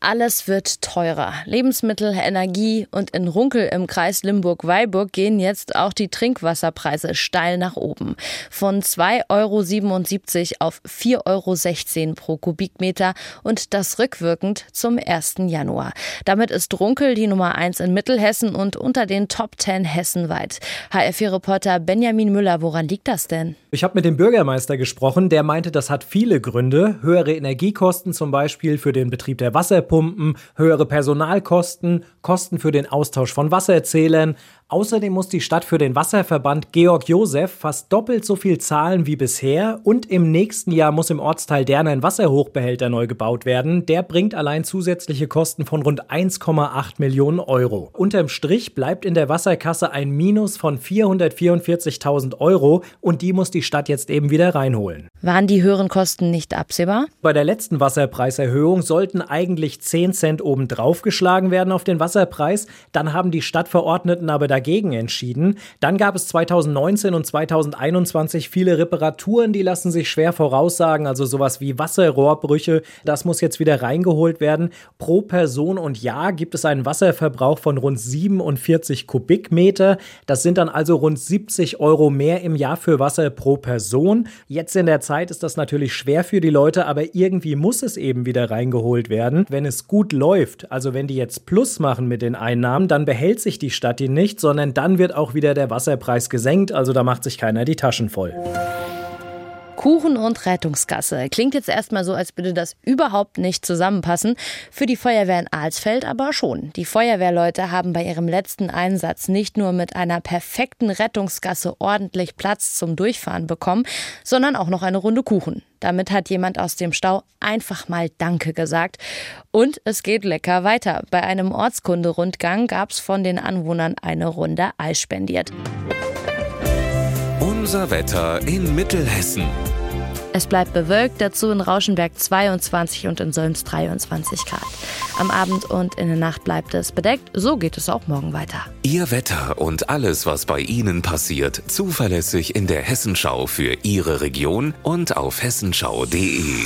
Alles wird teurer. Lebensmittel, Energie und in Runkel im Kreis Limburg-Weilburg gehen jetzt auch die Trinkwasserpreise steil nach oben. Von 2,77 Euro auf 4,16 Euro pro Kubikmeter und das rückwirkend zum 1. Januar. Damit ist Runkel die Nummer 1 in Mittelhessen und unter den Top 10 hessenweit. HR4-Reporter Benjamin Müller, woran liegt das denn? Ich habe mit dem Bürgermeister gesprochen, der meinte, das hat viele Gründe. Höhere Energiekosten zum Beispiel für den Betrieb der Wasserpumpen, höhere Personalkosten, Kosten für den Austausch von Wasserzählern, Außerdem muss die Stadt für den Wasserverband Georg Josef fast doppelt so viel zahlen wie bisher und im nächsten Jahr muss im Ortsteil Derne ein Wasserhochbehälter neu gebaut werden. Der bringt allein zusätzliche Kosten von rund 1,8 Millionen Euro. Unterm Strich bleibt in der Wasserkasse ein Minus von 444.000 Euro und die muss die Stadt jetzt eben wieder reinholen. Waren die höheren Kosten nicht absehbar? Bei der letzten Wasserpreiserhöhung sollten eigentlich 10 Cent obendrauf geschlagen werden auf den Wasserpreis. Dann haben die Stadtverordneten aber dagegen entschieden. Dann gab es 2019 und 2021 viele Reparaturen, die lassen sich schwer voraussagen, also sowas wie Wasserrohrbrüche. Das muss jetzt wieder reingeholt werden. Pro Person und Jahr gibt es einen Wasserverbrauch von rund 47 Kubikmeter. Das sind dann also rund 70 Euro mehr im Jahr für Wasser pro Person. Jetzt in der Zeit ist das natürlich schwer für die Leute, aber irgendwie muss es eben wieder reingeholt werden. Wenn es gut läuft, also wenn die jetzt Plus machen mit den Einnahmen, dann behält sich die Stadt die nicht, sondern dann wird auch wieder der Wasserpreis gesenkt, also da macht sich keiner die Taschen voll. Kuchen und Rettungsgasse. Klingt jetzt erstmal so, als würde das überhaupt nicht zusammenpassen. Für die Feuerwehr in Alsfeld aber schon. Die Feuerwehrleute haben bei ihrem letzten Einsatz nicht nur mit einer perfekten Rettungsgasse ordentlich Platz zum Durchfahren bekommen, sondern auch noch eine Runde Kuchen. Damit hat jemand aus dem Stau einfach mal Danke gesagt. Und es geht lecker weiter. Bei einem Ortskunderundgang gab es von den Anwohnern eine Runde Eis spendiert. Unser Wetter in Mittelhessen. Es bleibt bewölkt, dazu in Rauschenberg 22 und in Solms 23 Grad. Am Abend und in der Nacht bleibt es bedeckt. So geht es auch morgen weiter. Ihr Wetter und alles, was bei Ihnen passiert, zuverlässig in der Hessenschau für Ihre Region und auf hessenschau.de.